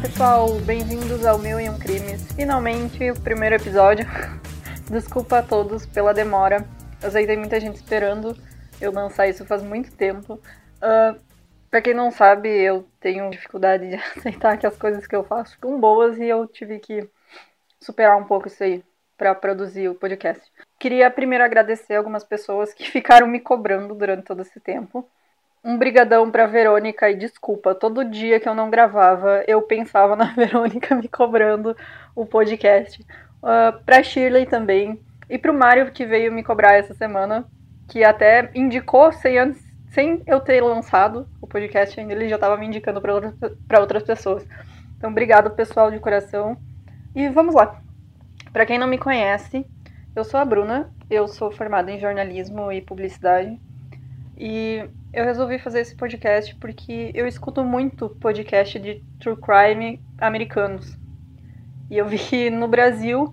pessoal, bem-vindos ao Mil e Um Crimes. Finalmente, o primeiro episódio. Desculpa a todos pela demora. Eu sei que tem muita gente esperando eu lançar isso faz muito tempo. Uh, pra quem não sabe, eu tenho dificuldade de aceitar que as coisas que eu faço ficam boas e eu tive que superar um pouco isso aí para produzir o podcast. Queria primeiro agradecer algumas pessoas que ficaram me cobrando durante todo esse tempo. Um brigadão pra Verônica e desculpa, todo dia que eu não gravava, eu pensava na Verônica me cobrando o podcast. Uh, pra Shirley também. E pro Mário que veio me cobrar essa semana, que até indicou sem, antes, sem eu ter lançado o podcast ainda, ele já tava me indicando para outras, pra outras pessoas. Então, obrigado, pessoal, de coração. E vamos lá. Para quem não me conhece, eu sou a Bruna, eu sou formada em jornalismo e publicidade. E eu resolvi fazer esse podcast porque eu escuto muito podcast de true crime americanos. E eu vi que no Brasil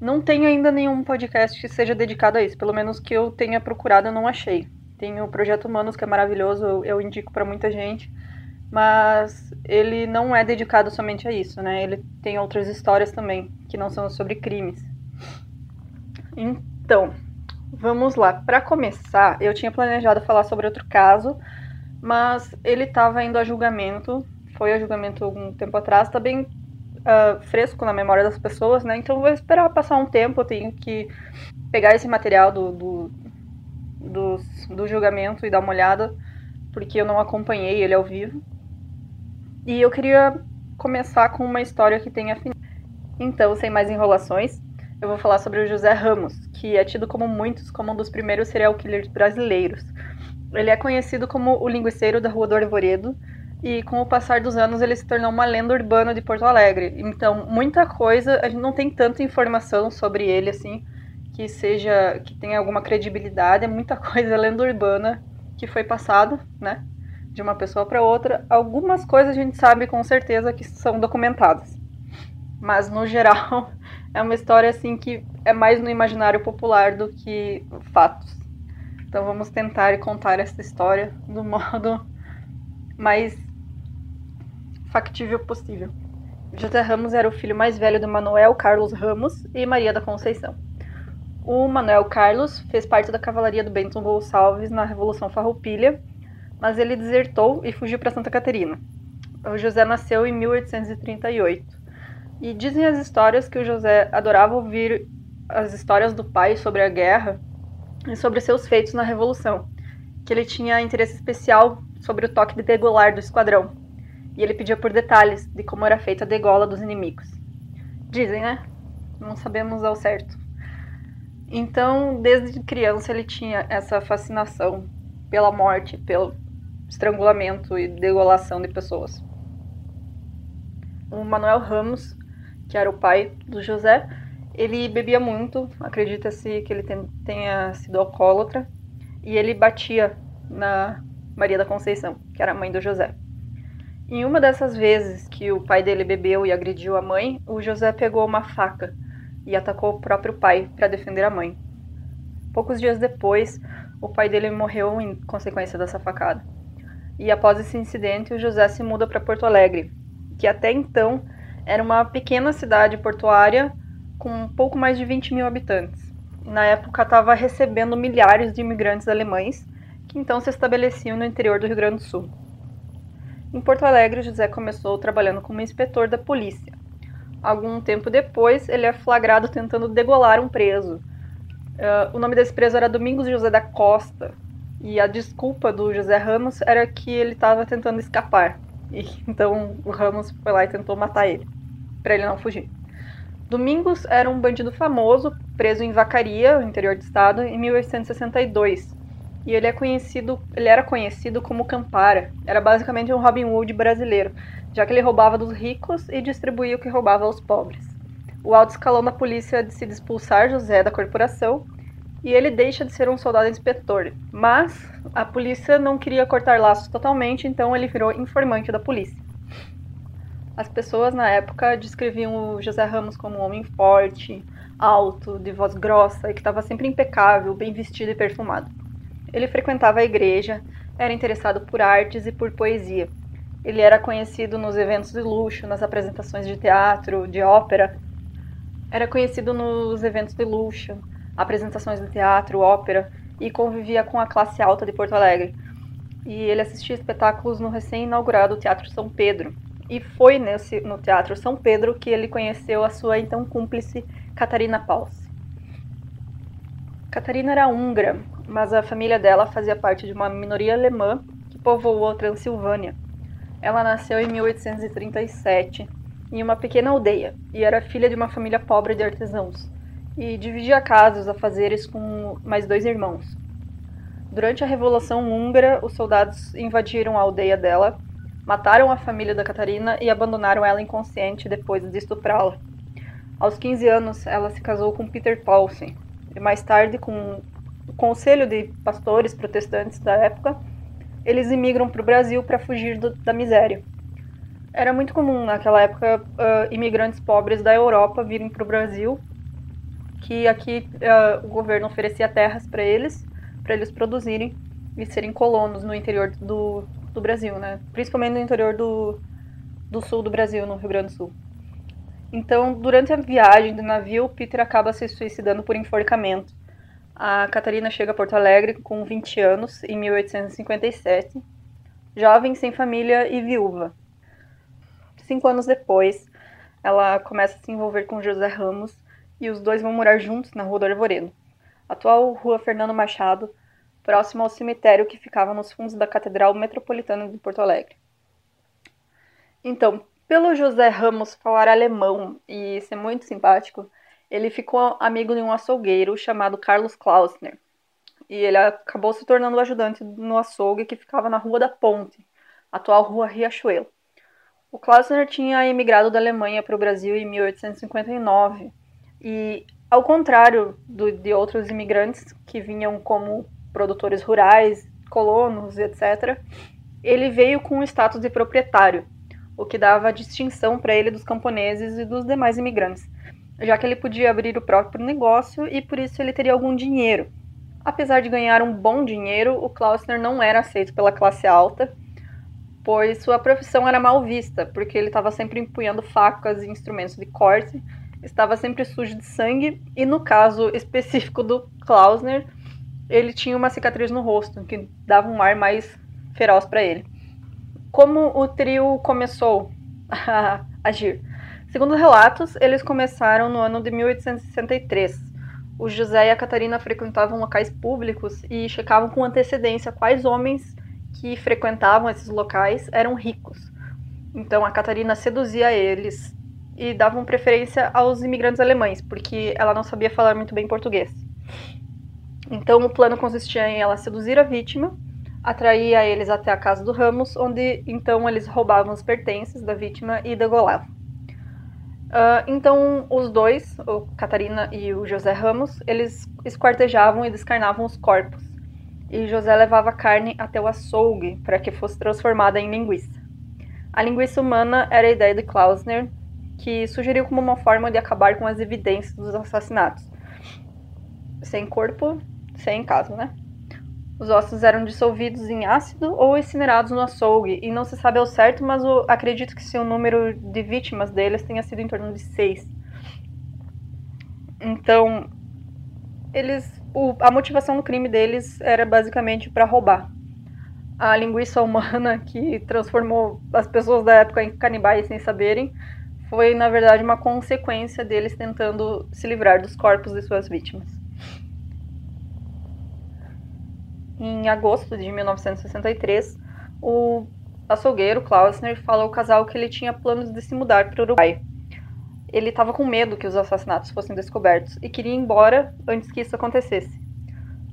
não tem ainda nenhum podcast que seja dedicado a isso. Pelo menos que eu tenha procurado, eu não achei. Tem o Projeto Humanos, que é maravilhoso, eu, eu indico para muita gente. Mas ele não é dedicado somente a isso, né? Ele tem outras histórias também, que não são sobre crimes. Então, Vamos lá. Para começar, eu tinha planejado falar sobre outro caso, mas ele estava indo a julgamento. Foi a julgamento algum tempo atrás, tá bem uh, fresco na memória das pessoas, né? Então vou esperar passar um tempo. Eu tenho que pegar esse material do, do, do, do julgamento e dar uma olhada, porque eu não acompanhei ele ao vivo. E eu queria começar com uma história que tenha Então, sem mais enrolações, eu vou falar sobre o José Ramos, que é tido como muitos como um dos primeiros serial killers brasileiros. Ele é conhecido como o linguiceiro da Rua do Arvoredo, e com o passar dos anos ele se tornou uma lenda urbana de Porto Alegre. Então, muita coisa, a gente não tem tanta informação sobre ele assim que seja que tenha alguma credibilidade, é muita coisa lenda urbana que foi passado, né, de uma pessoa para outra. Algumas coisas a gente sabe com certeza que são documentadas. Mas no geral, é uma história assim que é mais no imaginário popular do que fatos. Então vamos tentar contar essa história do modo mais factível possível. José Ramos era o filho mais velho do Manuel Carlos Ramos e Maria da Conceição. O Manuel Carlos fez parte da cavalaria do Bento Gonçalves na Revolução Farroupilha, mas ele desertou e fugiu para Santa Catarina. O José nasceu em 1838. E dizem as histórias que o José adorava ouvir as histórias do pai sobre a guerra e sobre seus feitos na Revolução, que ele tinha interesse especial sobre o toque de degolar do esquadrão, e ele pedia por detalhes de como era feita a degola dos inimigos. Dizem, né? Não sabemos ao certo. Então, desde criança ele tinha essa fascinação pela morte, pelo estrangulamento e degolação de pessoas. O Manuel Ramos que era o pai do José, ele bebia muito, acredita-se que ele tenha sido alcoólatra, e ele batia na Maria da Conceição, que era a mãe do José. Em uma dessas vezes que o pai dele bebeu e agrediu a mãe, o José pegou uma faca e atacou o próprio pai para defender a mãe. Poucos dias depois, o pai dele morreu em consequência dessa facada. E após esse incidente, o José se muda para Porto Alegre, que até então era uma pequena cidade portuária com um pouco mais de 20 mil habitantes. Na época estava recebendo milhares de imigrantes alemães, que então se estabeleciam no interior do Rio Grande do Sul. Em Porto Alegre, José começou trabalhando como inspetor da polícia. Algum tempo depois, ele é flagrado tentando degolar um preso. Uh, o nome desse preso era Domingos José da Costa, e a desculpa do José Ramos era que ele estava tentando escapar. E, então o Ramos foi lá e tentou matar ele para ele não fugir. Domingos era um bandido famoso, preso em Vacaria, no interior do estado, em 1862. E ele é conhecido, ele era conhecido como Campara. Era basicamente um Robin Hood brasileiro, já que ele roubava dos ricos e distribuía o que roubava aos pobres. O alto escalão da polícia decide expulsar José da corporação e ele deixa de ser um soldado inspetor. Mas a polícia não queria cortar laços totalmente, então ele virou informante da polícia. As pessoas na época descreviam o José Ramos como um homem forte, alto, de voz grossa e que estava sempre impecável, bem vestido e perfumado. Ele frequentava a igreja, era interessado por artes e por poesia. Ele era conhecido nos eventos de luxo, nas apresentações de teatro, de ópera. Era conhecido nos eventos de luxo, apresentações de teatro, ópera e convivia com a classe alta de Porto Alegre. E ele assistia espetáculos no recém-inaugurado Teatro São Pedro. E foi nesse, no Teatro São Pedro que ele conheceu a sua então cúmplice Catarina Paus. Catarina era húngara, mas a família dela fazia parte de uma minoria alemã que povoou a Transilvânia ela nasceu em 1837 em uma pequena aldeia e era filha de uma família pobre de artesãos e dividia casas, afazeres com mais dois irmãos. Durante a Revolução Húngara, os soldados invadiram a aldeia dela, mataram a família da Catarina e abandonaram ela inconsciente depois de estuprá-la. Aos 15 anos, ela se casou com Peter Paulsen e mais tarde, com o conselho de pastores protestantes da época, eles imigram para o Brasil para fugir do, da miséria. Era muito comum naquela época uh, imigrantes pobres da Europa virem para o Brasil, que aqui uh, o governo oferecia terras para eles, para eles produzirem e serem colonos no interior do, do Brasil, né? Principalmente no interior do, do sul do Brasil, no Rio Grande do Sul. Então, durante a viagem do navio, Peter acaba se suicidando por enforcamento. A Catarina chega a Porto Alegre com 20 anos, em 1857, jovem, sem família e viúva. Cinco anos depois, ela começa a se envolver com José Ramos e os dois vão morar juntos na Rua do Arvoredo, atual Rua Fernando Machado, próximo ao cemitério que ficava nos fundos da Catedral Metropolitana de Porto Alegre. Então, pelo José Ramos falar alemão e ser muito simpático, ele ficou amigo de um açougueiro chamado Carlos Klausner. E ele acabou se tornando ajudante no açougue que ficava na Rua da Ponte, atual Rua Riachuelo. O Klausner tinha emigrado da Alemanha para o Brasil em 1859 e, ao contrário do, de outros imigrantes que vinham como produtores rurais, colonos, etc., ele veio com o status de proprietário, o que dava distinção para ele dos camponeses e dos demais imigrantes já que ele podia abrir o próprio negócio e por isso ele teria algum dinheiro. Apesar de ganhar um bom dinheiro, o Klausner não era aceito pela classe alta, pois sua profissão era mal vista, porque ele estava sempre empunhando facas e instrumentos de corte, estava sempre sujo de sangue e, no caso específico do Klausner, ele tinha uma cicatriz no rosto, que dava um ar mais feroz para ele. Como o trio começou a agir? Segundo relatos, eles começaram no ano de 1863. O José e a Catarina frequentavam locais públicos e checavam com antecedência quais homens que frequentavam esses locais eram ricos. Então a Catarina seduzia eles e davam preferência aos imigrantes alemães, porque ela não sabia falar muito bem português. Então o plano consistia em ela seduzir a vítima, atrair eles até a casa do Ramos, onde então eles roubavam os pertences da vítima e degolavam. Uh, então, os dois, o Catarina e o José Ramos, eles esquartejavam e descarnavam os corpos. E José levava a carne até o açougue para que fosse transformada em linguiça. A linguiça humana era a ideia de Klausner, que sugeriu como uma forma de acabar com as evidências dos assassinatos. Sem corpo, sem caso, né? Os ossos eram dissolvidos em ácido ou incinerados no açougue, e não se sabe ao certo, mas o, acredito que seu número de vítimas deles tenha sido em torno de seis. Então, eles, o, a motivação do crime deles era basicamente para roubar. A linguiça humana que transformou as pessoas da época em canibais sem saberem foi, na verdade, uma consequência deles tentando se livrar dos corpos de suas vítimas. Em agosto de 1963, o açougueiro Klausner fala ao casal que ele tinha planos de se mudar para o Uruguai. Ele estava com medo que os assassinatos fossem descobertos e queria ir embora antes que isso acontecesse.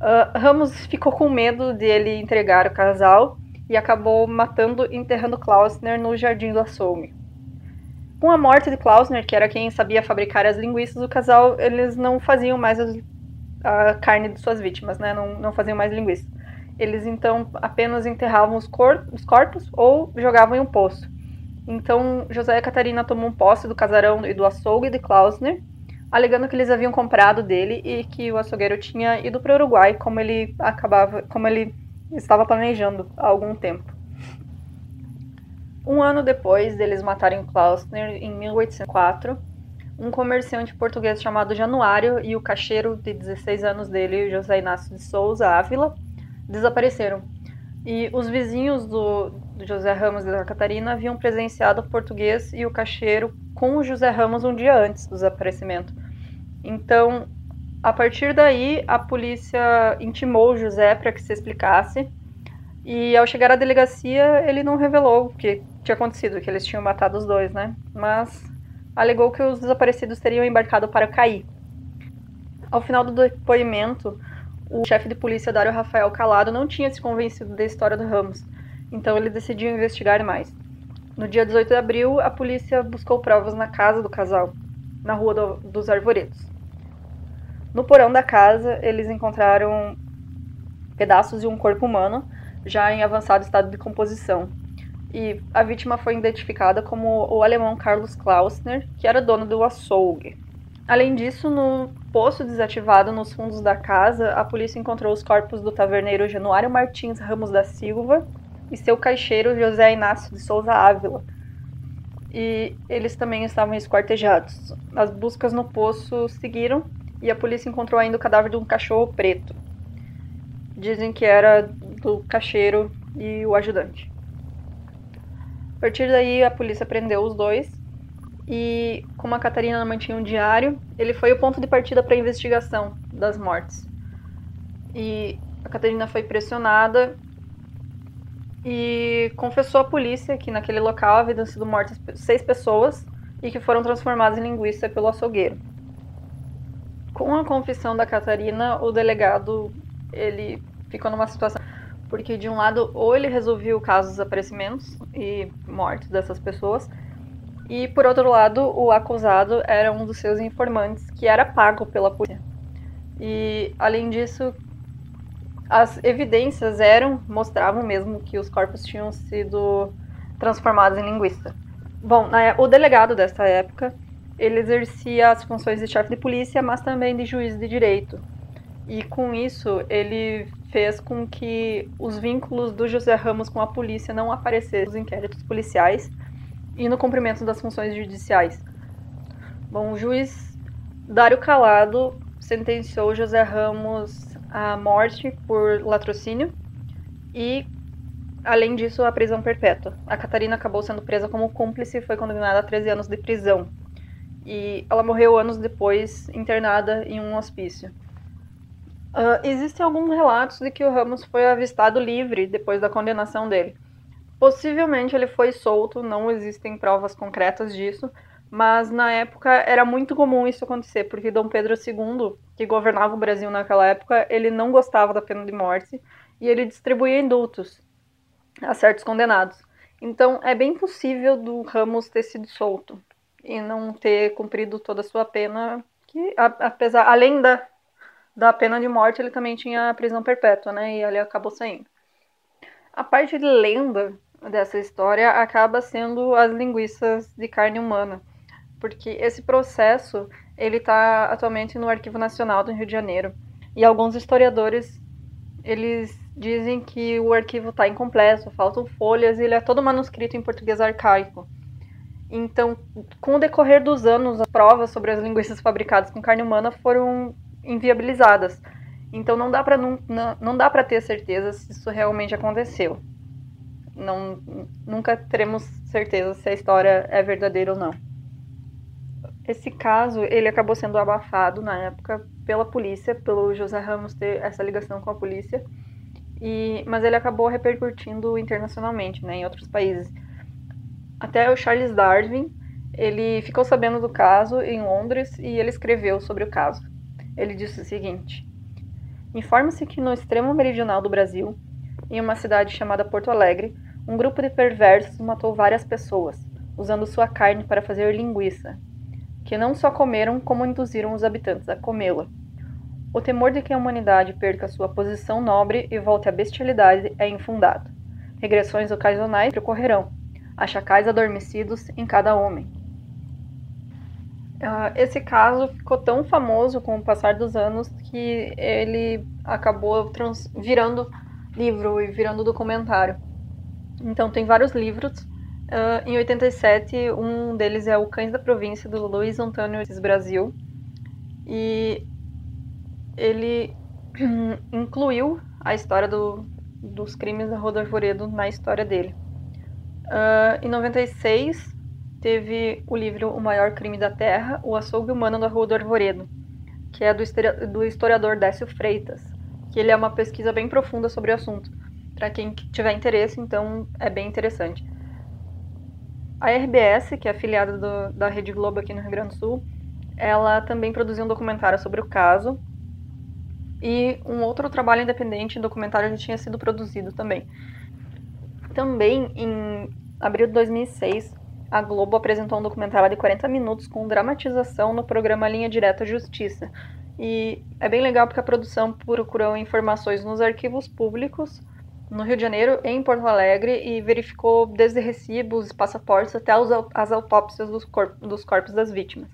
Uh, Ramos ficou com medo de ele entregar o casal e acabou matando e enterrando Klausner no jardim do açougue. Com a morte de Klausner, que era quem sabia fabricar as linguiças, o casal eles não faziam mais as, a carne de suas vítimas, né? Não, não faziam mais linguiça. Eles então apenas enterravam os, cor os corpos ou jogavam em um poço. Então José e Catarina tomam posse do casarão e do açougue de Klausner, alegando que eles haviam comprado dele e que o açougueiro tinha ido para o Uruguai, como ele acabava, como ele estava planejando há algum tempo. Um ano depois deles matarem Klausner, em 1804, um comerciante português chamado Januário e o caixeiro de 16 anos dele, José Inácio de Souza Ávila, desapareceram. E os vizinhos do, do José Ramos e da Catarina haviam presenciado o português e o caixeiro com o José Ramos um dia antes do desaparecimento. Então, a partir daí, a polícia intimou o José para que se explicasse. E ao chegar à delegacia, ele não revelou o que tinha acontecido, que eles tinham matado os dois, né? Mas alegou que os desaparecidos teriam embarcado para cair. Ao final do depoimento, o chefe de polícia Dário Rafael Calado não tinha se convencido da história do Ramos, então ele decidiu investigar mais. No dia 18 de abril, a polícia buscou provas na casa do casal, na Rua do, dos Arvoredos. No porão da casa, eles encontraram pedaços de um corpo humano, já em avançado estado de decomposição. E a vítima foi identificada como o alemão Carlos Klausner, que era dono do açougue. Além disso, no poço desativado nos fundos da casa, a polícia encontrou os corpos do taverneiro Januário Martins Ramos da Silva e seu caixeiro José Inácio de Souza Ávila. E eles também estavam esquartejados. As buscas no poço seguiram e a polícia encontrou ainda o cadáver de um cachorro preto. Dizem que era do caixeiro e o ajudante. A partir daí, a polícia prendeu os dois e como a Catarina mantinha um diário, ele foi o ponto de partida para a investigação das mortes. E a Catarina foi pressionada e confessou à polícia que naquele local haviam sido mortas seis pessoas e que foram transformadas em linguiça pelo açougueiro. Com a confissão da Catarina, o delegado ele ficou numa situação porque de um lado ou ele resolvia o caso dos desaparecimentos e mortes dessas pessoas, e por outro lado, o acusado era um dos seus informantes que era pago pela polícia. E além disso, as evidências eram, mostravam mesmo que os corpos tinham sido transformados em linguiça. Bom, na, o delegado dessa época, ele exercia as funções de chefe de polícia, mas também de juiz de direito. E com isso, ele fez com que os vínculos do José Ramos com a polícia não aparecessem nos inquéritos policiais, e no cumprimento das funções judiciais. Bom, o juiz Dário Calado sentenciou José Ramos à morte por latrocínio e, além disso, à prisão perpétua. A Catarina acabou sendo presa como cúmplice e foi condenada a 13 anos de prisão. E ela morreu anos depois, internada em um hospício. Uh, existem alguns relatos de que o Ramos foi avistado livre depois da condenação dele. Possivelmente ele foi solto, não existem provas concretas disso, mas na época era muito comum isso acontecer, porque Dom Pedro II, que governava o Brasil naquela época, ele não gostava da pena de morte e ele distribuía indultos a certos condenados. Então é bem possível do Ramos ter sido solto e não ter cumprido toda a sua pena, que apesar além da, da pena de morte, ele também tinha prisão perpétua, né? E ele acabou saindo. A parte de lenda dessa história acaba sendo as linguiças de carne humana, porque esse processo ele está atualmente no Arquivo Nacional do Rio de Janeiro e alguns historiadores eles dizem que o arquivo está incompleto, faltam folhas e ele é todo manuscrito em português arcaico. Então, com o decorrer dos anos, as provas sobre as linguiças fabricadas com carne humana foram inviabilizadas. Então, não dá para não, não dá para ter certeza se isso realmente aconteceu não, nunca teremos certeza se a história é verdadeira ou não. Esse caso, ele acabou sendo abafado na época pela polícia, pelo José Ramos ter essa ligação com a polícia, e, mas ele acabou repercutindo internacionalmente, né, em outros países. Até o Charles Darwin, ele ficou sabendo do caso em Londres e ele escreveu sobre o caso. Ele disse o seguinte: Informa-se que no extremo meridional do Brasil, em uma cidade chamada Porto Alegre, um grupo de perversos matou várias pessoas, usando sua carne para fazer linguiça, que não só comeram, como induziram os habitantes a comê-la. O temor de que a humanidade perca sua posição nobre e volte à bestialidade é infundado. Regressões ocasionais ocorrerão, há chacais adormecidos em cada homem. Uh, esse caso ficou tão famoso com o passar dos anos que ele acabou virando livro e virando documentário. Então tem vários livros Uh, em 87, um deles é o Cães da Província, do Luiz Antônio Brasil. E ele incluiu a história do, dos crimes da do Arvoredo na história dele. Uh, em 96, teve o livro O Maior Crime da Terra, O Açougue Humano da Rua do Arvoredo, que é do, do historiador Décio Freitas, que ele é uma pesquisa bem profunda sobre o assunto. Para quem tiver interesse, então é bem interessante. A RBS, que é afiliada do, da Rede Globo aqui no Rio Grande do Sul, ela também produziu um documentário sobre o caso. E um outro trabalho independente, um documentário já tinha sido produzido também. Também, em abril de 2006, a Globo apresentou um documentário de 40 minutos com dramatização no programa Linha Direta Justiça. E é bem legal porque a produção procurou informações nos arquivos públicos no Rio de Janeiro, em Porto Alegre, e verificou desde recibos, passaportes até as autópsias dos, corp dos corpos das vítimas.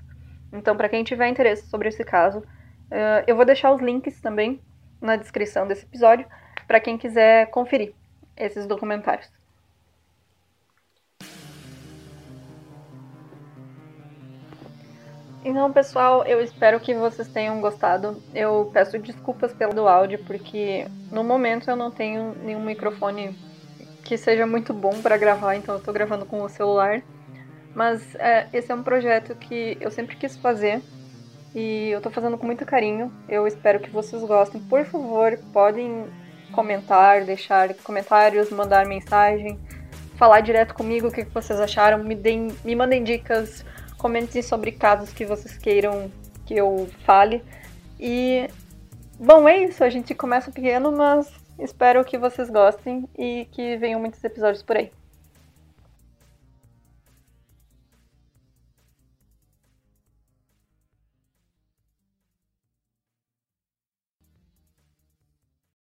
Então, para quem tiver interesse sobre esse caso, uh, eu vou deixar os links também na descrição desse episódio para quem quiser conferir esses documentários. Então, pessoal, eu espero que vocês tenham gostado. Eu peço desculpas pelo áudio, porque no momento eu não tenho nenhum microfone que seja muito bom para gravar, então eu tô gravando com o celular. Mas é, esse é um projeto que eu sempre quis fazer e eu tô fazendo com muito carinho. Eu espero que vocês gostem. Por favor, podem comentar, deixar comentários, mandar mensagem, falar direto comigo o que vocês acharam, me, deem, me mandem dicas Comentem sobre casos que vocês queiram que eu fale. E, bom, é isso. A gente começa pequeno, mas espero que vocês gostem e que venham muitos episódios por aí.